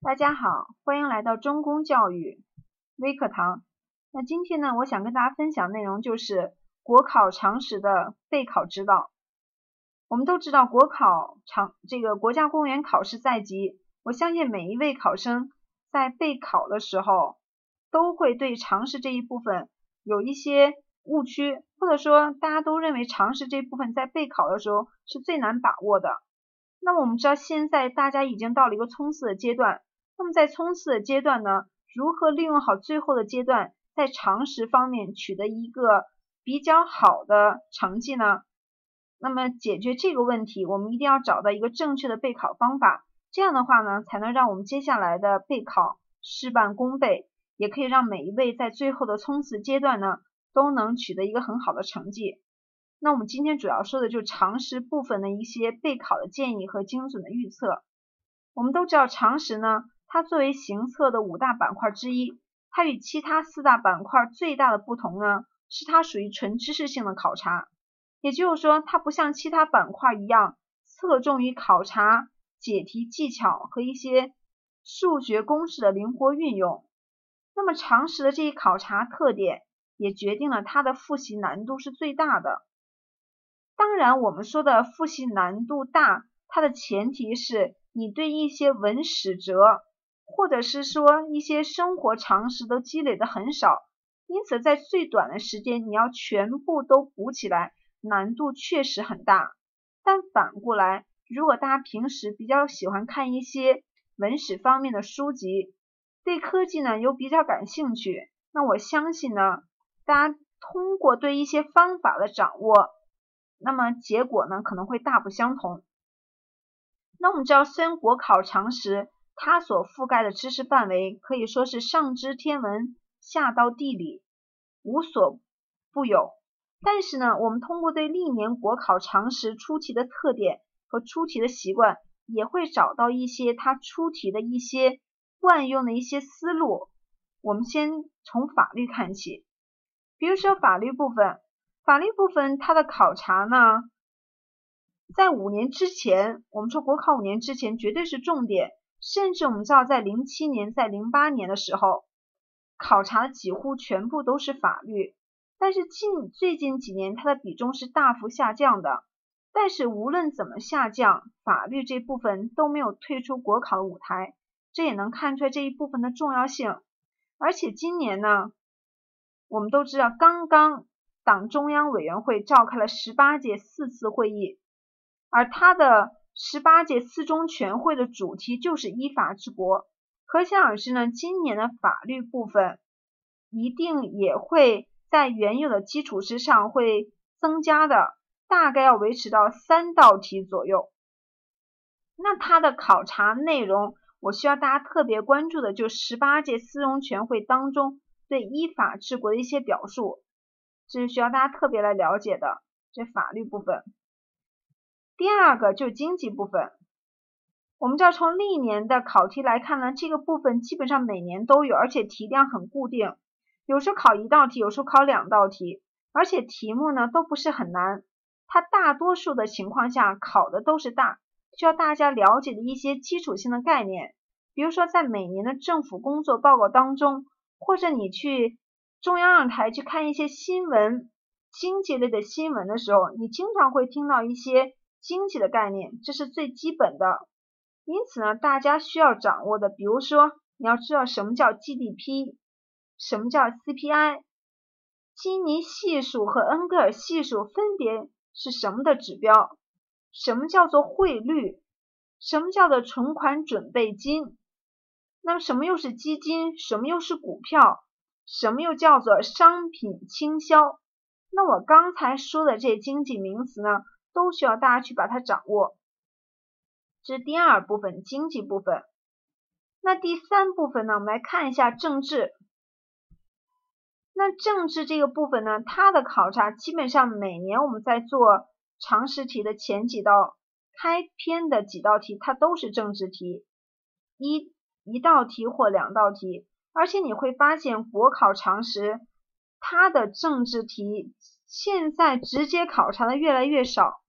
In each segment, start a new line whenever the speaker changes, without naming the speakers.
大家好，欢迎来到中公教育微课堂。那今天呢，我想跟大家分享内容就是国考常识的备考指导。我们都知道国考常这个国家公务员考试在即，我相信每一位考生在备考的时候，都会对常识这一部分有一些误区，或者说大家都认为常识这部分在备考的时候是最难把握的。那么我们知道现在大家已经到了一个冲刺的阶段。那么在冲刺的阶段呢，如何利用好最后的阶段，在常识方面取得一个比较好的成绩呢？那么解决这个问题，我们一定要找到一个正确的备考方法，这样的话呢，才能让我们接下来的备考事半功倍，也可以让每一位在最后的冲刺阶段呢，都能取得一个很好的成绩。那我们今天主要说的就是常识部分的一些备考的建议和精准的预测。我们都知道常识呢。它作为行测的五大板块之一，它与其他四大板块最大的不同呢，是它属于纯知识性的考察，也就是说，它不像其他板块一样侧重于考察解题技巧和一些数学公式的灵活运用。那么常识的这一考察特点，也决定了它的复习难度是最大的。当然，我们说的复习难度大，它的前提是你对一些文史哲。或者是说一些生活常识都积累的很少，因此在最短的时间你要全部都补起来，难度确实很大。但反过来，如果大家平时比较喜欢看一些文史方面的书籍，对科技呢又比较感兴趣，那我相信呢，大家通过对一些方法的掌握，那么结果呢可能会大不相同。那我们知道，虽然国考常识。它所覆盖的知识范围可以说是上知天文，下到地理，无所不有。但是呢，我们通过对历年国考常识出题的特点和出题的习惯，也会找到一些它出题的一些惯用的一些思路。我们先从法律看起，比如说法律部分，法律部分它的考察呢，在五年之前，我们说国考五年之前绝对是重点。甚至我们知道，在零七年、在零八年的时候，考察的几乎全部都是法律。但是近最近几年，它的比重是大幅下降的。但是无论怎么下降，法律这部分都没有退出国考的舞台，这也能看出来这一部分的重要性。而且今年呢，我们都知道，刚刚党中央委员会召开了十八届四次会议，而它的。十八届四中全会的主题就是依法治国，可想而知呢，今年的法律部分一定也会在原有的基础之上会增加的，大概要维持到三道题左右。那它的考察内容，我需要大家特别关注的，就十八届四中全会当中对依法治国的一些表述，这是需要大家特别来了解的，这法律部分。第二个就是经济部分，我们知道从历年的考题来看呢，这个部分基本上每年都有，而且题量很固定，有时候考一道题，有时候考两道题，而且题目呢都不是很难，它大多数的情况下考的都是大需要大家了解的一些基础性的概念，比如说在每年的政府工作报告当中，或者你去中央二台去看一些新闻，经济类的新闻的时候，你经常会听到一些。经济的概念，这是最基本的。因此呢，大家需要掌握的，比如说你要知道什么叫 GDP，什么叫 CPI，基尼系数和恩格尔系数分别是什么的指标？什么叫做汇率？什么叫做存款准备金？那么什么又是基金？什么又是股票？什么又叫做商品倾销？那我刚才说的这些经济名词呢？都需要大家去把它掌握，这是第二部分经济部分。那第三部分呢？我们来看一下政治。那政治这个部分呢，它的考察基本上每年我们在做常识题的前几道开篇的几道题，它都是政治题，一一道题或两道题。而且你会发现国考常识它的政治题现在直接考察的越来越少。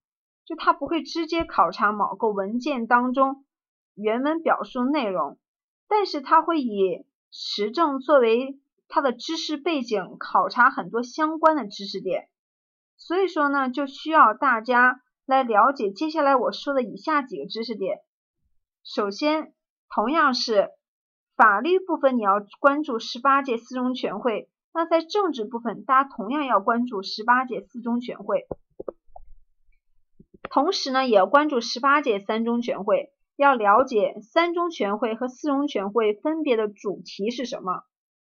就它不会直接考察某个文件当中原文表述内容，但是它会以时政作为它的知识背景，考察很多相关的知识点。所以说呢，就需要大家来了解接下来我说的以下几个知识点。首先，同样是法律部分，你要关注十八届四中全会。那在政治部分，大家同样要关注十八届四中全会，同时呢，也要关注十八届三中全会，要了解三中全会和四中全会分别的主题是什么。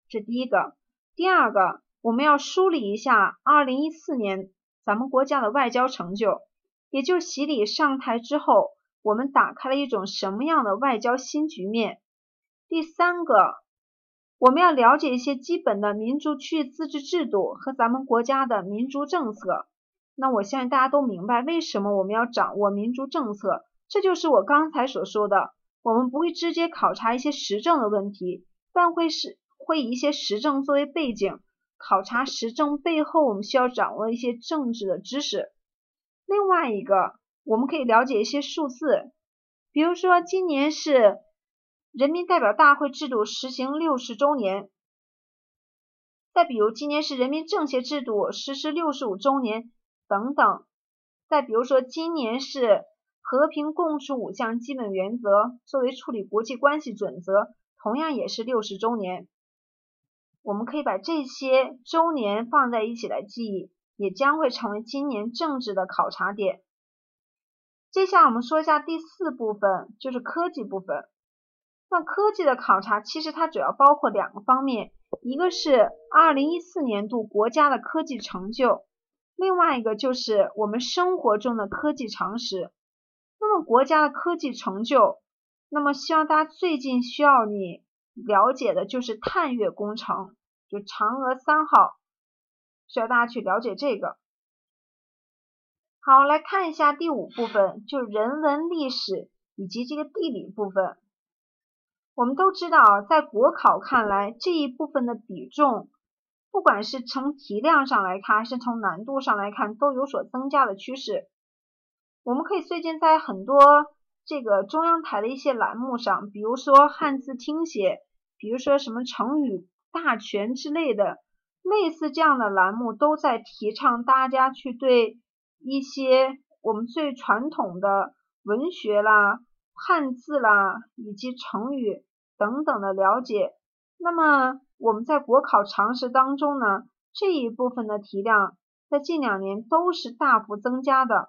这第一个。第二个，我们要梳理一下二零一四年咱们国家的外交成就，也就习李上台之后，我们打开了一种什么样的外交新局面。第三个。我们要了解一些基本的民族区域自治制度和咱们国家的民族政策。那我相信大家都明白为什么我们要掌握民族政策，这就是我刚才所说的。我们不会直接考察一些时政的问题，但会是会以一些时政作为背景，考察时政背后我们需要掌握一些政治的知识。另外一个，我们可以了解一些数字，比如说今年是。人民代表大会制度实行六十周年，再比如今年是人民政协制度实施六十五周年等等，再比如说今年是和平共处五项基本原则作为处理国际关系准则，同样也是六十周年。我们可以把这些周年放在一起来记忆，也将会成为今年政治的考察点。接下来我们说一下第四部分，就是科技部分。那科技的考察其实它主要包括两个方面，一个是二零一四年度国家的科技成就，另外一个就是我们生活中的科技常识。那么国家的科技成就，那么希望大家最近需要你了解的就是探月工程，就嫦娥三号，需要大家去了解这个。好，来看一下第五部分，就人文历史以及这个地理部分。我们都知道，在国考看来，这一部分的比重，不管是从题量上来看，还是从难度上来看，都有所增加的趋势。我们可以最近在很多这个中央台的一些栏目上，比如说汉字听写，比如说什么成语大全之类的，类似这样的栏目，都在提倡大家去对一些我们最传统的文学啦、汉字啦以及成语。等等的了解，那么我们在国考常识当中呢，这一部分的题量在近两年都是大幅增加的。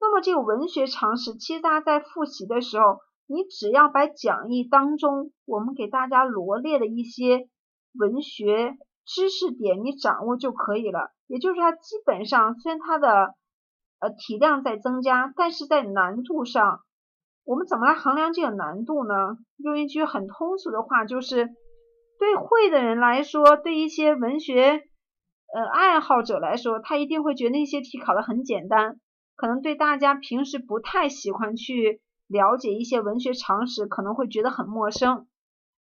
那么这个文学常识，其实大家在复习的时候，你只要把讲义当中我们给大家罗列的一些文学知识点你掌握就可以了。也就是它基本上虽然它的呃体量在增加，但是在难度上。我们怎么来衡量这个难度呢？用一句很通俗的话，就是对会的人来说，对一些文学呃爱好者来说，他一定会觉得那些题考的很简单。可能对大家平时不太喜欢去了解一些文学常识，可能会觉得很陌生。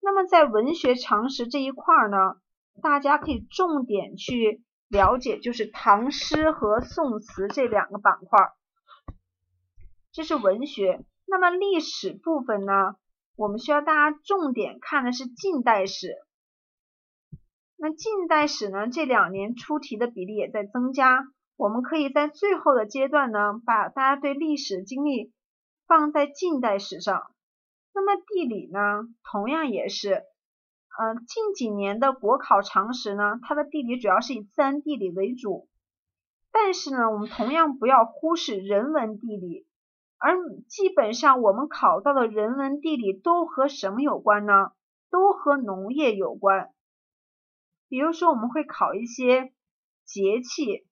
那么在文学常识这一块呢，大家可以重点去了解，就是唐诗和宋词这两个板块，这是文学。那么历史部分呢，我们需要大家重点看的是近代史。那近代史呢，这两年出题的比例也在增加。我们可以在最后的阶段呢，把大家对历史经历放在近代史上。那么地理呢，同样也是，嗯，近几年的国考常识呢，它的地理主要是以自然地理为主。但是呢，我们同样不要忽视人文地理。而基本上我们考到的人文地理都和什么有关呢？都和农业有关。比如说我们会考一些节气，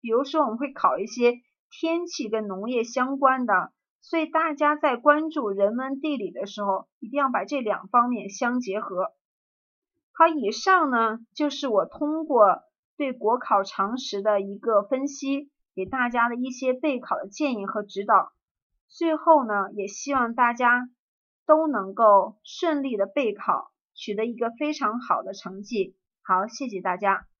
比如说我们会考一些天气跟农业相关的。所以大家在关注人文地理的时候，一定要把这两方面相结合。好，以上呢就是我通过对国考常识的一个分析，给大家的一些备考的建议和指导。最后呢，也希望大家都能够顺利的备考，取得一个非常好的成绩。好，谢谢大家。